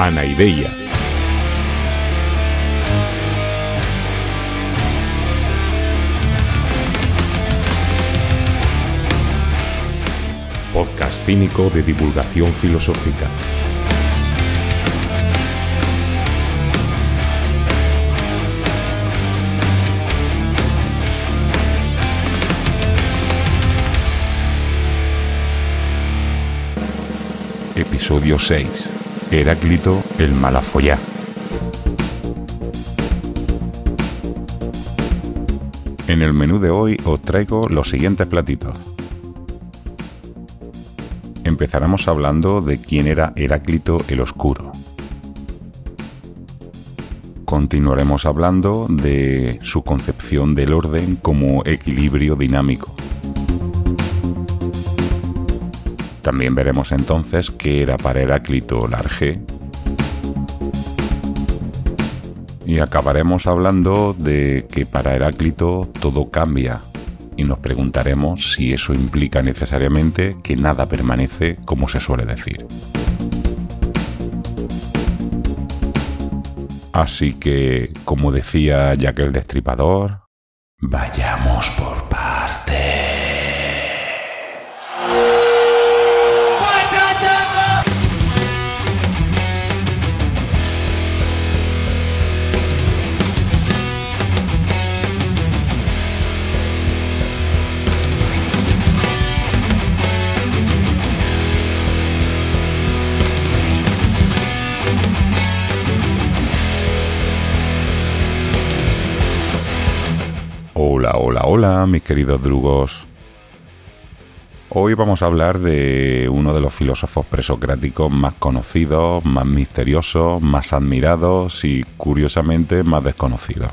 Anaideia. Podcast cínico de divulgación filosófica. Episodio 6. Heráclito el Malafollá. En el menú de hoy os traigo los siguientes platitos. Empezaremos hablando de quién era Heráclito el Oscuro. Continuaremos hablando de su concepción del orden como equilibrio dinámico. También veremos entonces qué era para Heráclito la Arge. Y acabaremos hablando de que para Heráclito todo cambia y nos preguntaremos si eso implica necesariamente que nada permanece como se suele decir. Así que, como decía Jack el Destripador, vayamos por partes. Hola, mis queridos drugos. Hoy vamos a hablar de uno de los filósofos presocráticos más conocidos, más misteriosos, más admirados y curiosamente más desconocidos.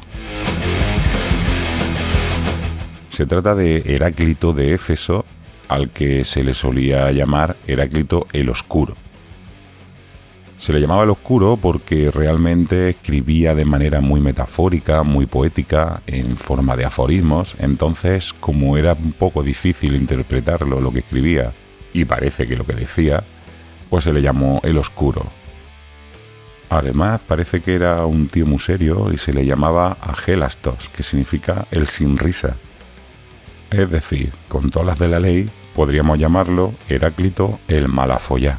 Se trata de Heráclito de Éfeso, al que se le solía llamar Heráclito el Oscuro. Se le llamaba el oscuro porque realmente escribía de manera muy metafórica, muy poética, en forma de aforismos, entonces como era un poco difícil interpretarlo lo que escribía, y parece que lo que decía, pues se le llamó el oscuro. Además parece que era un tío muy serio y se le llamaba Agelastos, que significa el sin risa. Es decir, con todas las de la ley, podríamos llamarlo Heráclito el malafollá.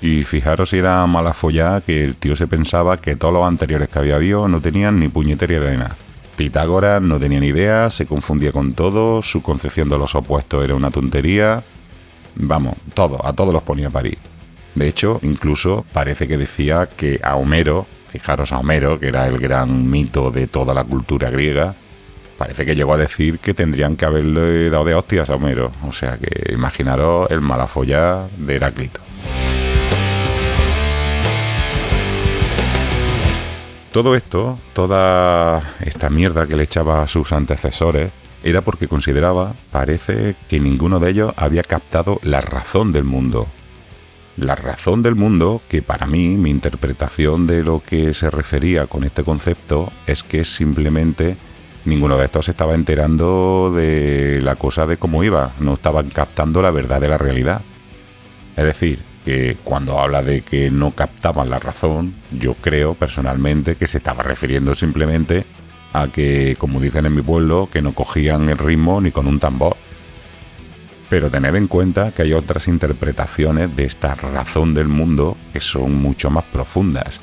Y fijaros si era mala follada que el tío se pensaba que todos los anteriores que había habido no tenían ni puñetería de nada. Pitágoras no tenía ni idea, se confundía con todo, su concepción de los opuestos era una tontería. Vamos, todo, a todos los ponía a parir. De hecho, incluso parece que decía que a Homero, fijaros a Homero, que era el gran mito de toda la cultura griega, parece que llegó a decir que tendrían que haberle dado de hostias a Homero. O sea que imaginaros el malafollá de Heráclito. Todo esto, toda esta mierda que le echaba a sus antecesores, era porque consideraba, parece, que ninguno de ellos había captado la razón del mundo. La razón del mundo, que para mí, mi interpretación de lo que se refería con este concepto, es que simplemente ninguno de estos se estaba enterando de la cosa de cómo iba, no estaban captando la verdad de la realidad. Es decir, que cuando habla de que no captaban la razón, yo creo personalmente que se estaba refiriendo simplemente a que, como dicen en mi pueblo, que no cogían el ritmo ni con un tambor. Pero tened en cuenta que hay otras interpretaciones de esta razón del mundo que son mucho más profundas.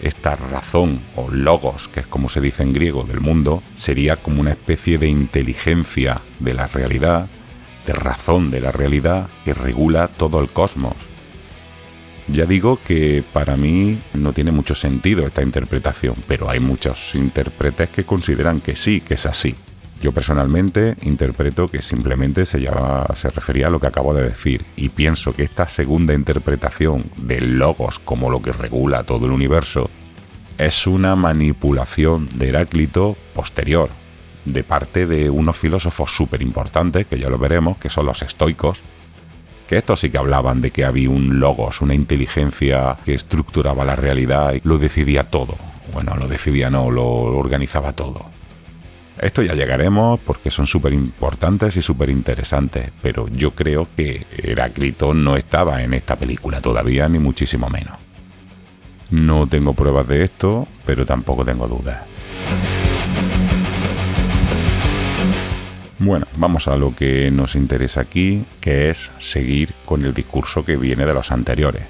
Esta razón o logos, que es como se dice en griego del mundo, sería como una especie de inteligencia de la realidad, de razón de la realidad que regula todo el cosmos. Ya digo que para mí no tiene mucho sentido esta interpretación, pero hay muchos intérpretes que consideran que sí, que es así. Yo personalmente interpreto que simplemente se, se refería a lo que acabo de decir y pienso que esta segunda interpretación del logos como lo que regula todo el universo es una manipulación de Heráclito posterior, de parte de unos filósofos súper importantes, que ya lo veremos, que son los estoicos, que estos sí que hablaban de que había un logos, una inteligencia que estructuraba la realidad y lo decidía todo. Bueno, lo decidía no, lo organizaba todo. esto ya llegaremos porque son súper importantes y súper interesantes, pero yo creo que Heráclito no estaba en esta película todavía, ni muchísimo menos. No tengo pruebas de esto, pero tampoco tengo dudas. Bueno, vamos a lo que nos interesa aquí, que es seguir con el discurso que viene de los anteriores.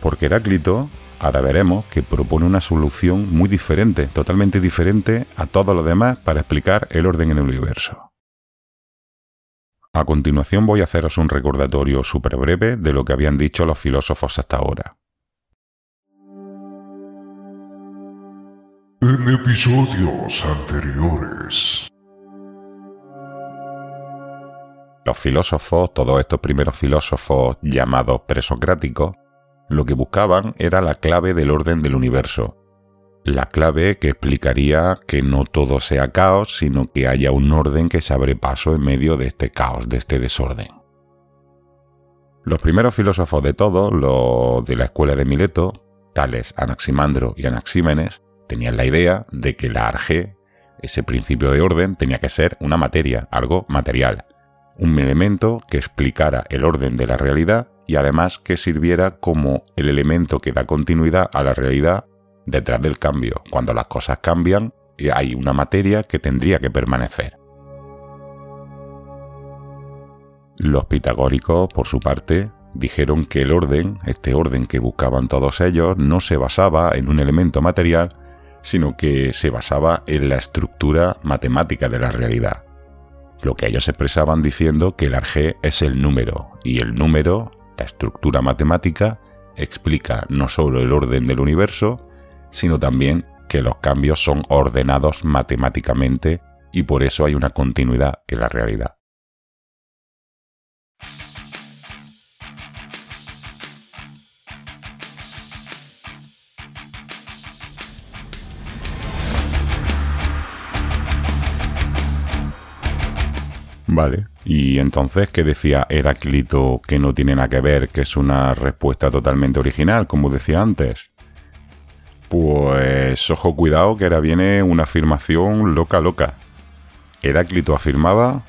Porque Heráclito, ahora veremos que propone una solución muy diferente, totalmente diferente a todo lo demás para explicar el orden en el universo. A continuación voy a haceros un recordatorio súper breve de lo que habían dicho los filósofos hasta ahora. En episodios anteriores. Los filósofos, todos estos primeros filósofos llamados presocráticos, lo que buscaban era la clave del orden del universo. La clave que explicaría que no todo sea caos, sino que haya un orden que se abre paso en medio de este caos, de este desorden. Los primeros filósofos de todos, los de la escuela de Mileto, tales Anaximandro y Anaxímenes, tenían la idea de que la arge, ese principio de orden, tenía que ser una materia, algo material, un elemento que explicara el orden de la realidad y además que sirviera como el elemento que da continuidad a la realidad detrás del cambio. Cuando las cosas cambian, hay una materia que tendría que permanecer. Los pitagóricos, por su parte, dijeron que el orden, este orden que buscaban todos ellos, no se basaba en un elemento material, sino que se basaba en la estructura matemática de la realidad lo que ellos expresaban diciendo que el arjé es el número, y el número, la estructura matemática, explica no solo el orden del universo, sino también que los cambios son ordenados matemáticamente y por eso hay una continuidad en la realidad. Y entonces, ¿qué decía Heráclito que no tiene nada que ver, que es una respuesta totalmente original, como decía antes? Pues ojo cuidado que ahora viene una afirmación loca loca. Heráclito afirmaba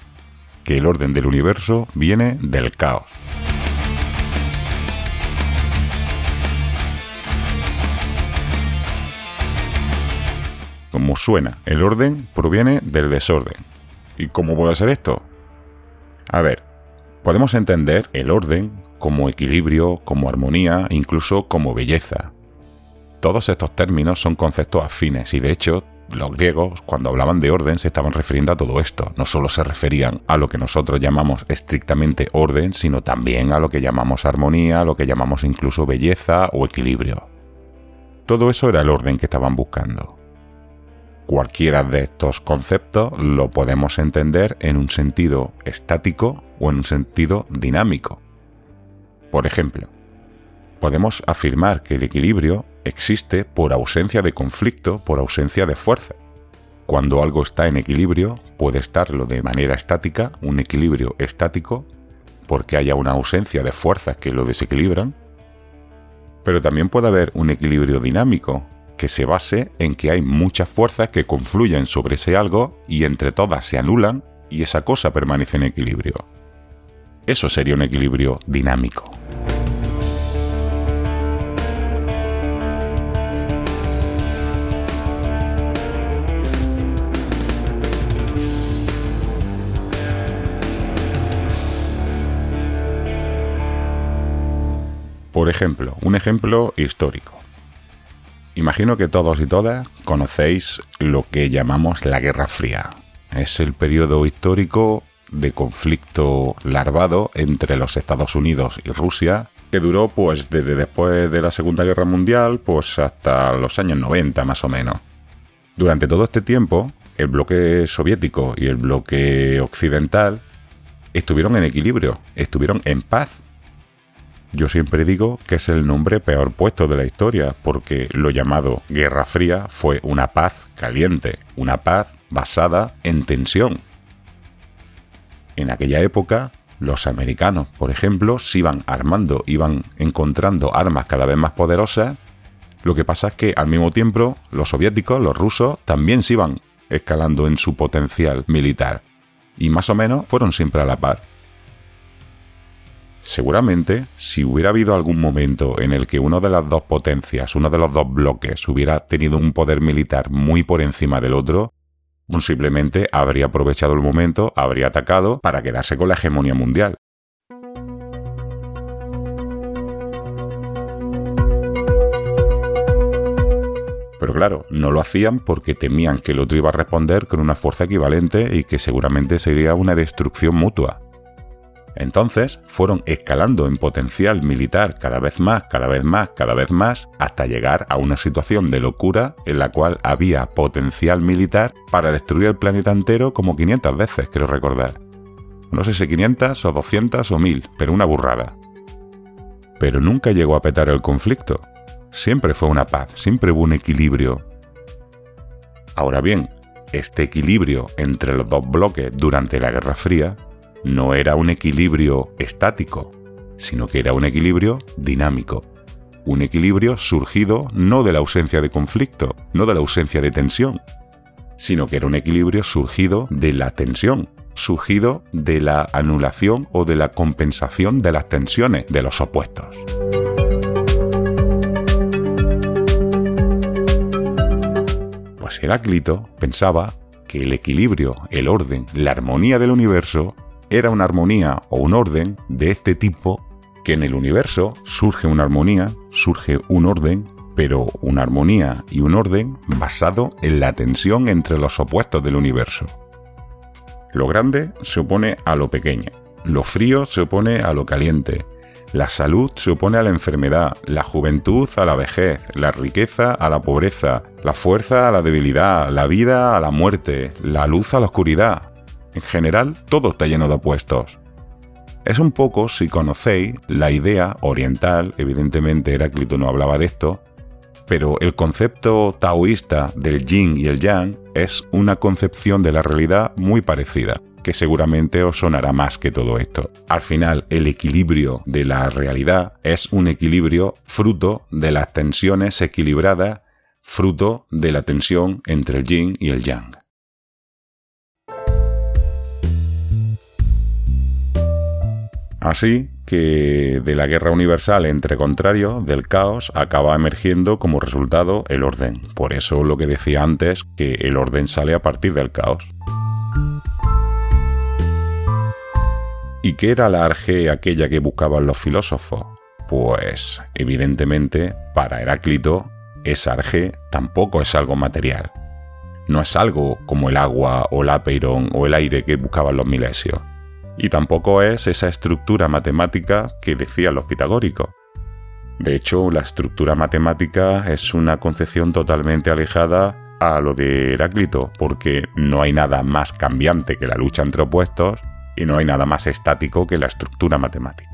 que el orden del universo viene del caos. Como suena, el orden proviene del desorden. ¿Y cómo puede ser esto? A ver, podemos entender el orden como equilibrio, como armonía, incluso como belleza. Todos estos términos son conceptos afines y de hecho los griegos cuando hablaban de orden se estaban refiriendo a todo esto. No solo se referían a lo que nosotros llamamos estrictamente orden, sino también a lo que llamamos armonía, a lo que llamamos incluso belleza o equilibrio. Todo eso era el orden que estaban buscando. Cualquiera de estos conceptos lo podemos entender en un sentido estático o en un sentido dinámico. Por ejemplo, podemos afirmar que el equilibrio existe por ausencia de conflicto, por ausencia de fuerza. Cuando algo está en equilibrio, puede estarlo de manera estática, un equilibrio estático, porque haya una ausencia de fuerzas que lo desequilibran, pero también puede haber un equilibrio dinámico, que se base en que hay muchas fuerzas que confluyen sobre ese algo y entre todas se anulan y esa cosa permanece en equilibrio. Eso sería un equilibrio dinámico. Por ejemplo, un ejemplo histórico. Imagino que todos y todas conocéis lo que llamamos la Guerra Fría. Es el periodo histórico de conflicto larvado entre los Estados Unidos y Rusia que duró pues desde después de la Segunda Guerra Mundial pues hasta los años 90 más o menos. Durante todo este tiempo, el bloque soviético y el bloque occidental estuvieron en equilibrio, estuvieron en paz yo siempre digo que es el nombre peor puesto de la historia, porque lo llamado Guerra Fría fue una paz caliente, una paz basada en tensión. En aquella época, los americanos, por ejemplo, se iban armando, iban encontrando armas cada vez más poderosas. Lo que pasa es que al mismo tiempo los soviéticos, los rusos, también se iban escalando en su potencial militar. Y más o menos fueron siempre a la par. Seguramente, si hubiera habido algún momento en el que uno de las dos potencias, uno de los dos bloques, hubiera tenido un poder militar muy por encima del otro, simplemente habría aprovechado el momento, habría atacado para quedarse con la hegemonía mundial. Pero claro, no lo hacían porque temían que el otro iba a responder con una fuerza equivalente y que seguramente sería una destrucción mutua. Entonces fueron escalando en potencial militar cada vez más, cada vez más, cada vez más, hasta llegar a una situación de locura en la cual había potencial militar para destruir el planeta entero como 500 veces, quiero recordar. No sé si 500 o 200 o 1000, pero una burrada. Pero nunca llegó a petar el conflicto. Siempre fue una paz, siempre hubo un equilibrio. Ahora bien, este equilibrio entre los dos bloques durante la Guerra Fría no era un equilibrio estático, sino que era un equilibrio dinámico. Un equilibrio surgido no de la ausencia de conflicto, no de la ausencia de tensión, sino que era un equilibrio surgido de la tensión, surgido de la anulación o de la compensación de las tensiones de los opuestos. Pues Heráclito pensaba que el equilibrio, el orden, la armonía del universo era una armonía o un orden de este tipo que en el universo surge una armonía, surge un orden, pero una armonía y un orden basado en la tensión entre los opuestos del universo. Lo grande se opone a lo pequeño, lo frío se opone a lo caliente, la salud se opone a la enfermedad, la juventud a la vejez, la riqueza a la pobreza, la fuerza a la debilidad, la vida a la muerte, la luz a la oscuridad, en general, todo está lleno de opuestos. Es un poco, si conocéis, la idea oriental, evidentemente Heráclito no hablaba de esto, pero el concepto taoísta del yin y el yang es una concepción de la realidad muy parecida, que seguramente os sonará más que todo esto. Al final, el equilibrio de la realidad es un equilibrio fruto de las tensiones equilibradas, fruto de la tensión entre el yin y el yang. Así que de la guerra universal entre contrarios, del caos, acaba emergiendo como resultado el orden. Por eso lo que decía antes, que el orden sale a partir del caos. ¿Y qué era la arge aquella que buscaban los filósofos? Pues, evidentemente, para Heráclito, esa arge tampoco es algo material. No es algo como el agua o el apeirón o el aire que buscaban los milesios y tampoco es esa estructura matemática que decían los pitagóricos. De hecho, la estructura matemática es una concepción totalmente alejada a lo de Heráclito, porque no hay nada más cambiante que la lucha entre opuestos y no hay nada más estático que la estructura matemática.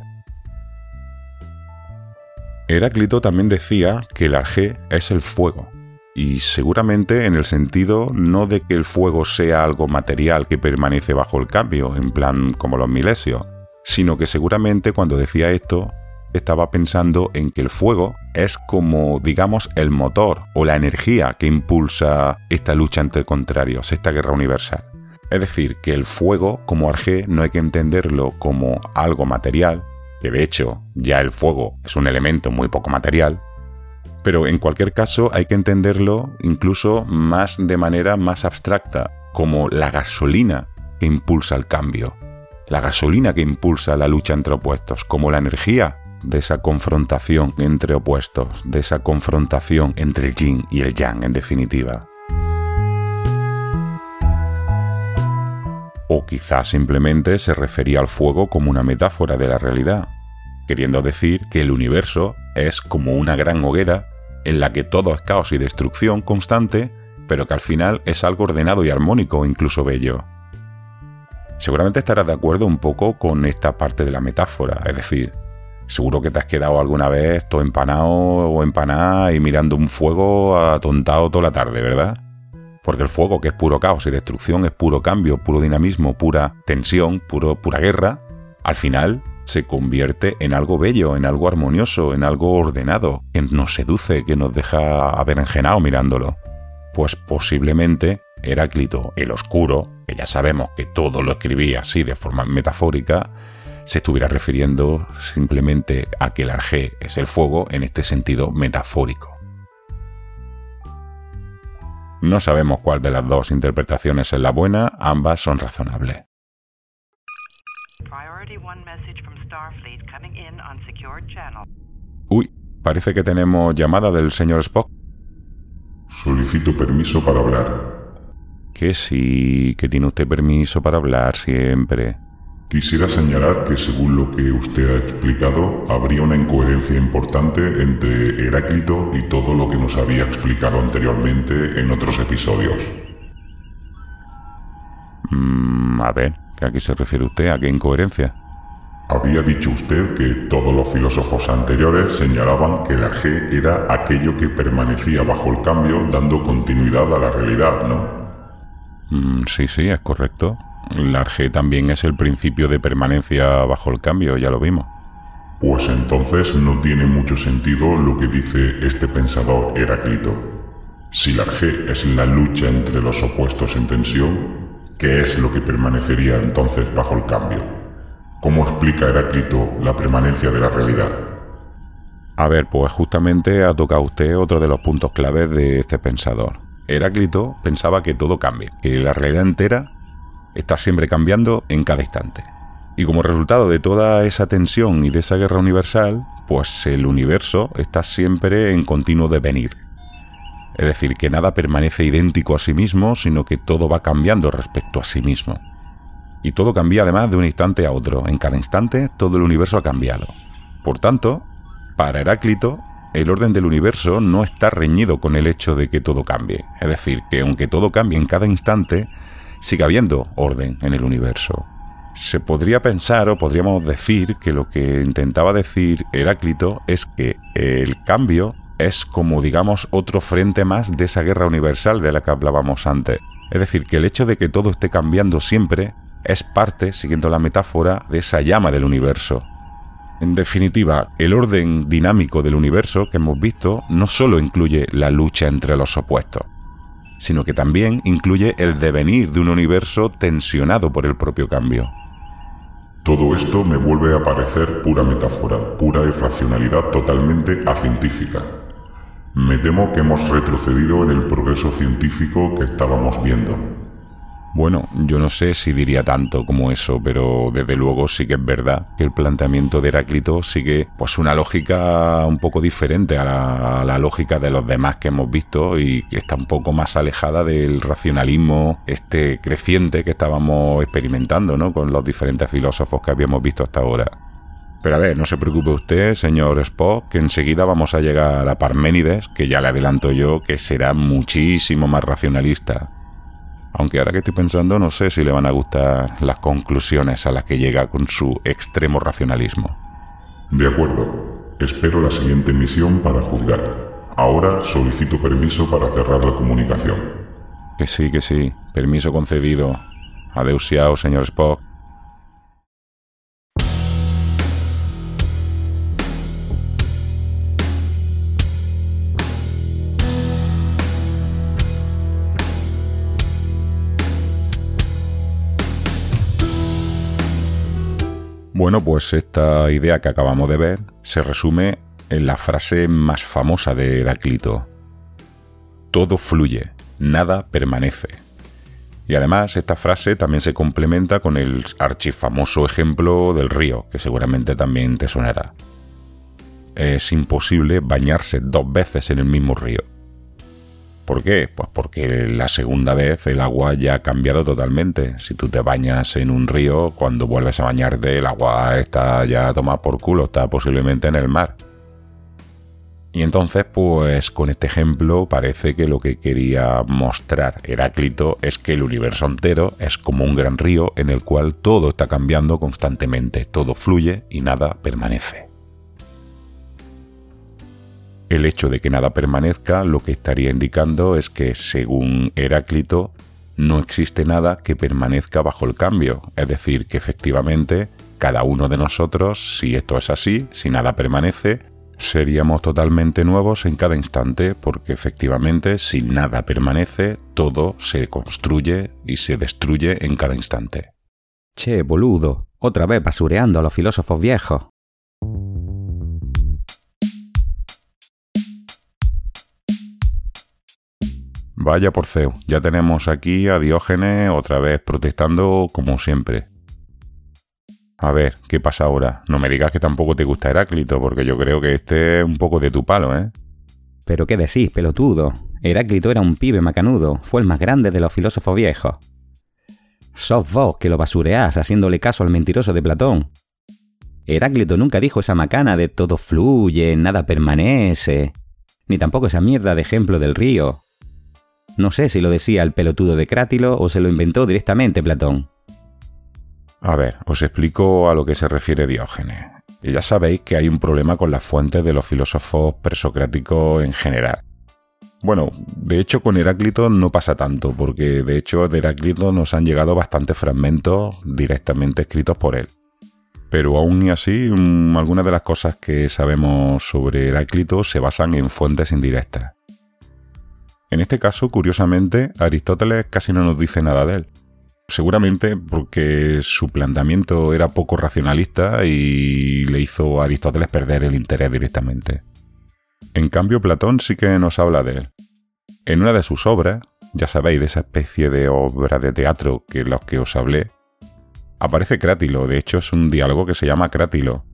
Heráclito también decía que el arjé es el fuego, y seguramente en el sentido no de que el fuego sea algo material que permanece bajo el cambio, en plan como los milesios, sino que seguramente cuando decía esto estaba pensando en que el fuego es como, digamos, el motor o la energía que impulsa esta lucha entre contrarios, esta guerra universal. Es decir, que el fuego como arjé no hay que entenderlo como algo material, que de hecho ya el fuego es un elemento muy poco material, pero en cualquier caso hay que entenderlo incluso más de manera más abstracta, como la gasolina que impulsa el cambio, la gasolina que impulsa la lucha entre opuestos, como la energía de esa confrontación entre opuestos, de esa confrontación entre el yin y el yang en definitiva. O quizás simplemente se refería al fuego como una metáfora de la realidad, queriendo decir que el universo es como una gran hoguera en la que todo es caos y destrucción constante, pero que al final es algo ordenado y armónico, incluso bello. Seguramente estarás de acuerdo un poco con esta parte de la metáfora, es decir, seguro que te has quedado alguna vez todo empanado o empanada y mirando un fuego atontado toda la tarde, ¿verdad? Porque el fuego, que es puro caos y destrucción, es puro cambio, puro dinamismo, pura tensión, puro, pura guerra, al final se convierte en algo bello, en algo armonioso, en algo ordenado, que nos seduce, que nos deja aberenjenado mirándolo. Pues posiblemente Heráclito el Oscuro, que ya sabemos que todo lo escribía así de forma metafórica, se estuviera refiriendo simplemente a que el arjé es el fuego en este sentido metafórico. No sabemos cuál de las dos interpretaciones es la buena, ambas son razonables. Uy, parece que tenemos llamada del señor Spock. Solicito permiso para hablar. Que sí, que tiene usted permiso para hablar siempre. Quisiera señalar que según lo que usted ha explicado, habría una incoherencia importante entre Heráclito y todo lo que nos había explicado anteriormente en otros episodios. Mm, a ver, ¿a qué se refiere usted? ¿A qué incoherencia? Había dicho usted que todos los filósofos anteriores señalaban que el arjé era aquello que permanecía bajo el cambio dando continuidad a la realidad, ¿no? Mm, sí, sí, es correcto. El arjé también es el principio de permanencia bajo el cambio, ya lo vimos. Pues entonces no tiene mucho sentido lo que dice este pensador Heráclito. Si el arjé es la lucha entre los opuestos en tensión, ¿qué es lo que permanecería entonces bajo el cambio? ¿Cómo explica Heráclito la permanencia de la realidad? A ver, pues justamente ha tocado usted otro de los puntos claves de este pensador. Heráclito pensaba que todo cambia, que la realidad entera está siempre cambiando en cada instante. Y como resultado de toda esa tensión y de esa guerra universal, pues el universo está siempre en continuo devenir. Es decir, que nada permanece idéntico a sí mismo, sino que todo va cambiando respecto a sí mismo. Y todo cambia además de un instante a otro. En cada instante todo el universo ha cambiado. Por tanto, para Heráclito, el orden del universo no está reñido con el hecho de que todo cambie. Es decir, que aunque todo cambie en cada instante, sigue habiendo orden en el universo. Se podría pensar o podríamos decir que lo que intentaba decir Heráclito es que el cambio es como digamos otro frente más de esa guerra universal de la que hablábamos antes. Es decir, que el hecho de que todo esté cambiando siempre es parte, siguiendo la metáfora, de esa llama del universo. En definitiva, el orden dinámico del universo que hemos visto no solo incluye la lucha entre los opuestos, sino que también incluye el devenir de un universo tensionado por el propio cambio. Todo esto me vuelve a parecer pura metáfora, pura irracionalidad totalmente acientífica. Me temo que hemos retrocedido en el progreso científico que estábamos viendo. Bueno, yo no sé si diría tanto como eso, pero desde luego sí que es verdad que el planteamiento de Heráclito sigue pues una lógica un poco diferente a la, a la, lógica de los demás que hemos visto y que está un poco más alejada del racionalismo este creciente que estábamos experimentando, ¿no? Con los diferentes filósofos que habíamos visto hasta ahora. Pero a ver, no se preocupe usted, señor Spock, que enseguida vamos a llegar a Parménides, que ya le adelanto yo que será muchísimo más racionalista aunque ahora que estoy pensando no sé si le van a gustar las conclusiones a las que llega con su extremo racionalismo. De acuerdo. Espero la siguiente misión para juzgar. Ahora solicito permiso para cerrar la comunicación. Que sí, que sí. Permiso concedido. Adeusiao, señor Spock. Bueno, pues esta idea que acabamos de ver se resume en la frase más famosa de Heráclito. Todo fluye, nada permanece. Y además esta frase también se complementa con el archifamoso ejemplo del río, que seguramente también te sonará. Es imposible bañarse dos veces en el mismo río. ¿Por qué? Pues porque la segunda vez el agua ya ha cambiado totalmente. Si tú te bañas en un río, cuando vuelves a bañarte, el agua está ya tomada por culo, está posiblemente en el mar. Y entonces, pues con este ejemplo parece que lo que quería mostrar Heráclito es que el universo entero es como un gran río en el cual todo está cambiando constantemente, todo fluye y nada permanece. El hecho de que nada permanezca lo que estaría indicando es que, según Heráclito, no existe nada que permanezca bajo el cambio, es decir, que efectivamente cada uno de nosotros, si esto es así, si nada permanece, Seríamos totalmente nuevos en cada instante porque efectivamente si nada permanece, todo se construye y se destruye en cada instante. Che, boludo, otra vez basureando a los filósofos viejos. Vaya porceo, ya tenemos aquí a Diógenes otra vez protestando como siempre. A ver, ¿qué pasa ahora? No me digas que tampoco te gusta Heráclito, porque yo creo que este es un poco de tu palo, ¿eh? Pero qué decís, pelotudo. Heráclito era un pibe macanudo, fue el más grande de los filósofos viejos. Sos vos que lo basureás haciéndole caso al mentiroso de Platón. Heráclito nunca dijo esa macana de todo fluye, nada permanece, ni tampoco esa mierda de ejemplo del río. No sé si lo decía el pelotudo de Crátilo o se lo inventó directamente Platón. A ver, os explico a lo que se refiere Diógenes. ya sabéis que hay un problema con las fuentes de los filósofos presocráticos en general. Bueno, de hecho con Heráclito no pasa tanto, porque de hecho de Heráclito nos han llegado bastantes fragmentos directamente escritos por él. Pero aún y así, mm, algunas de las cosas que sabemos sobre Heráclito se basan en fuentes indirectas. En este caso, curiosamente, Aristóteles casi no nos dice nada de él. Seguramente porque su planteamiento era poco racionalista y le hizo a Aristóteles perder el interés directamente. En cambio, Platón sí que nos habla de él. En una de sus obras, ya sabéis, de esa especie de obra de teatro que los que os hablé, aparece Crátilo, de hecho es un diálogo que se llama Crátilo.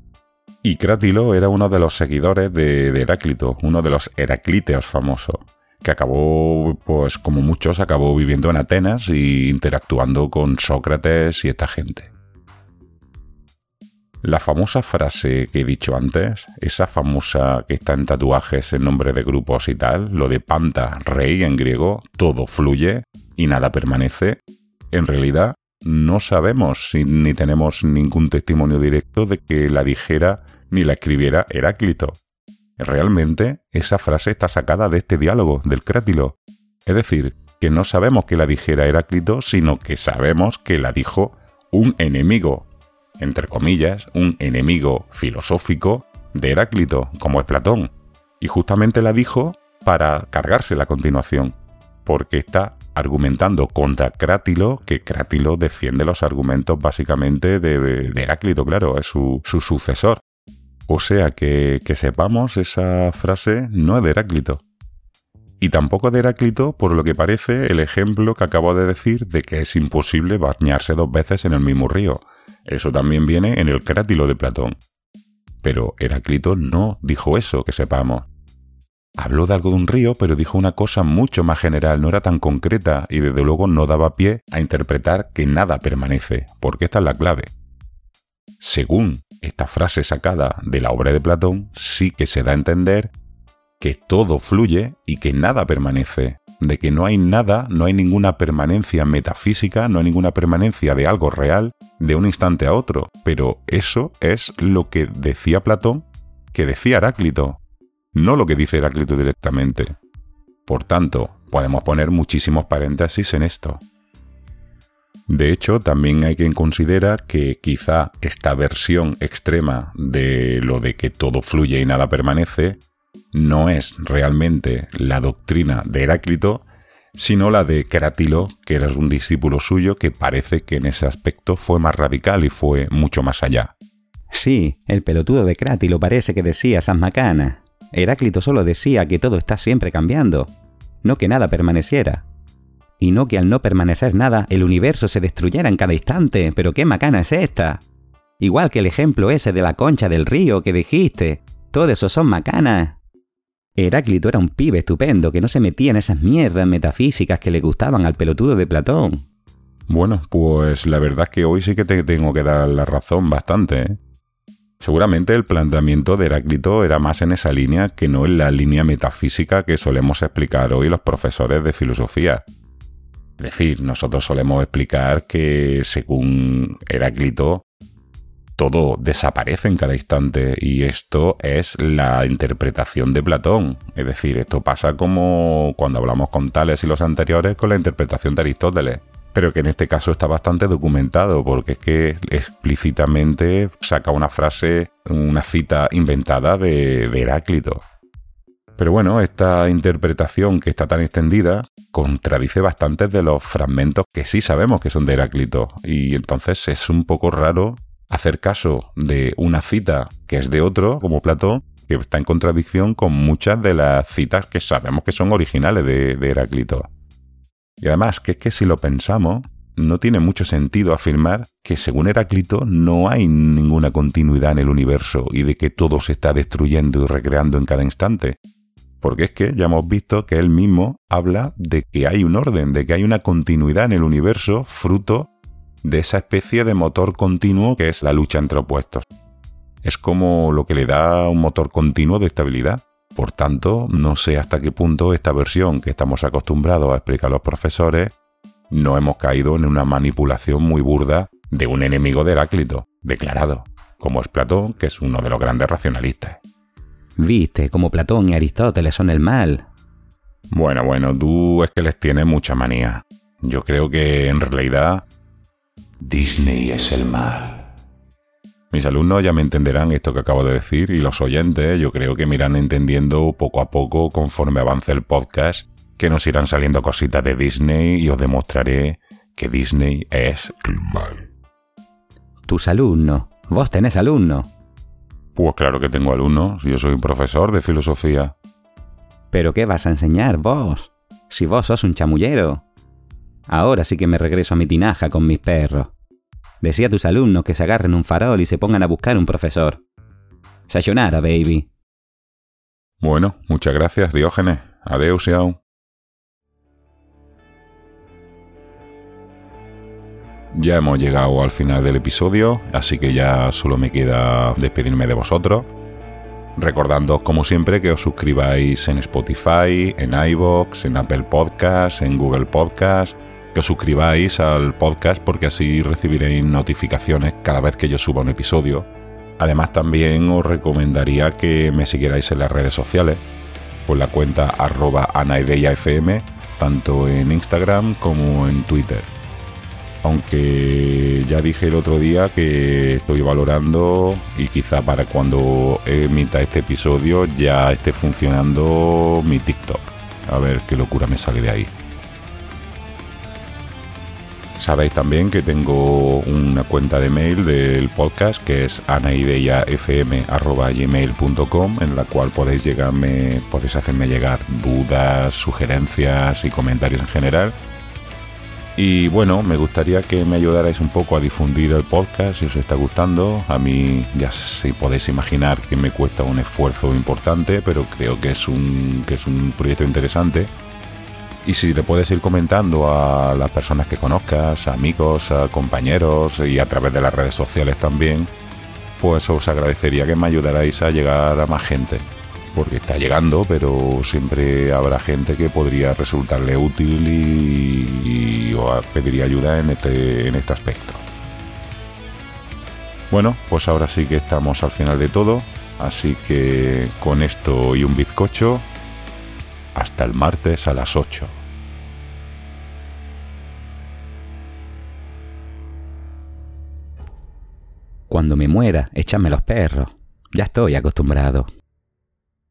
Y Crátilo era uno de los seguidores de, de Heráclito, uno de los Heraclíteos famosos que acabó, pues como muchos, acabó viviendo en Atenas y interactuando con Sócrates y esta gente. La famosa frase que he dicho antes, esa famosa que está en tatuajes en nombre de grupos y tal, lo de panta, rey en griego, todo fluye y nada permanece, en realidad no sabemos ni tenemos ningún testimonio directo de que la dijera ni la escribiera Heráclito. Realmente, esa frase está sacada de este diálogo, del crátilo. Es decir, que no sabemos que la dijera Heráclito, sino que sabemos que la dijo un enemigo, entre comillas, un enemigo filosófico de Heráclito, como es Platón. Y justamente la dijo para cargársela a continuación, porque está argumentando contra Crátilo, que Crátilo defiende los argumentos básicamente de, Heráclito, claro, es su sucesor. O sea que, que sepamos, esa frase no es de Heráclito. Y tampoco de Heráclito, por lo que parece, el ejemplo que acabo de decir de que es imposible bañarse dos veces en el mismo río. Eso también viene en el crátilo de Platón. Pero Heráclito no dijo eso, que sepamos. Habló de algo de un río, pero dijo una cosa mucho más general, no era tan concreta y desde luego no daba pie a interpretar que nada permanece, porque esta es la clave. Según esta frase sacada de la obra de Platón, sí que se da a entender que todo fluye y que nada permanece, de que no hay nada, no hay ninguna permanencia metafísica, no hay ninguna permanencia de algo real de un instante a otro, pero eso es lo que decía Platón, que decía Heráclito, no lo que dice Heráclito directamente. Por tanto, podemos poner muchísimos paréntesis en esto. De hecho, también hay quien considera que quizá esta versión extrema de lo de que todo fluye y nada permanece no es realmente la doctrina de Heráclito, sino la de Crátilo, que era un discípulo suyo que parece que en ese aspecto fue más radical y fue mucho más allá. Sí, el pelotudo de Crátilo parece que decía San Macana. Heráclito solo decía que todo está siempre cambiando, no que nada permaneciera y no que al no permanecer nada el universo se destruyera en cada instante. Pero qué macana es esta. Igual que el ejemplo ese de la concha del río que dijiste. Todo eso son macanas. Heráclito era un pibe estupendo que no se metía en esas mierdas metafísicas que le gustaban al pelotudo de Platón. Bueno, pues la verdad es que hoy sí que te tengo que dar la razón bastante. ¿eh? Seguramente el planteamiento de Heráclito era más en esa línea que no en la línea metafísica que solemos explicar hoy los profesores de filosofía. Es decir, nosotros solemos explicar que según Heráclito, todo desaparece en cada instante y esto es la interpretación de Platón. Es decir, esto pasa como cuando hablamos con Tales y los anteriores con la interpretación de Aristóteles. pero que en este caso está bastante documentado, porque es que explícitamente saca una frase, una cita inventada de, Heráclito. Pero bueno, esta interpretación que está tan extendida contradice bastantes de los fragmentos que sí sabemos que son de Heráclito, y entonces es un poco raro hacer caso de una cita que es de otro, como Platón, que está en contradicción con muchas de las citas que sabemos que son originales de, de Heráclito. Y además, que es que si lo pensamos, no tiene mucho sentido afirmar que según Heráclito no hay ninguna continuidad en el universo y de que todo se está destruyendo y recreando en cada instante. Porque es que ya hemos visto que él mismo habla de que hay un orden, de que hay una continuidad en el universo fruto de esa especie de motor continuo que es la lucha entre opuestos. Es como lo que le da un motor continuo de estabilidad. Por tanto, no sé hasta qué punto esta versión que estamos acostumbrados a explicar a los profesores no hemos caído en una manipulación muy burda de un enemigo de Heráclito, declarado, como es Platón, que es uno de los grandes racionalistas. Viste, como Platón y Aristóteles son el mal. Bueno, bueno, tú es que les tienes mucha manía. Yo creo que en realidad Disney es el mal. Mis alumnos ya me entenderán esto que acabo de decir y los oyentes yo creo que me irán entendiendo poco a poco conforme avance el podcast que nos irán saliendo cositas de Disney y os demostraré que Disney es el mal. Tus alumnos. Vos tenés alumnos. Pues claro que tengo alumnos. Yo soy un profesor de filosofía. ¿Pero qué vas a enseñar vos? Si vos sos un chamullero. Ahora sí que me regreso a mi tinaja con mis perros. Decía a tus alumnos que se agarren un farol y se pongan a buscar un profesor. Sayonara, baby. Bueno, muchas gracias, Diógenes. Adeus, aún. Ya hemos llegado al final del episodio, así que ya solo me queda despedirme de vosotros. Recordándoos como siempre que os suscribáis en Spotify, en iVoox, en Apple Podcasts, en Google Podcasts que os suscribáis al podcast porque así recibiréis notificaciones cada vez que yo suba un episodio. Además también os recomendaría que me siguierais en las redes sociales, por la cuenta arroba tanto en Instagram como en Twitter. Aunque ya dije el otro día que estoy valorando y quizá para cuando emita este episodio ya esté funcionando mi TikTok. A ver qué locura me sale de ahí. Sabéis también que tengo una cuenta de mail del podcast que es anaideiafm.gmail.com en la cual podéis llegarme, podéis hacerme llegar dudas, sugerencias y comentarios en general. Y bueno, me gustaría que me ayudarais un poco a difundir el podcast si os está gustando. A mí ya si podéis imaginar que me cuesta un esfuerzo importante, pero creo que es un, que es un proyecto interesante y si le puedes ir comentando a las personas que conozcas, amigos, a compañeros y a través de las redes sociales también, pues os agradecería que me ayudarais a llegar a más gente. Porque está llegando, pero siempre habrá gente que podría resultarle útil y, pediría ayuda en este, en este aspecto. Bueno, pues ahora sí que estamos al final de todo, así que con esto y un bizcocho hasta el martes a las 8. Cuando me muera, échame los perros. Ya estoy acostumbrado.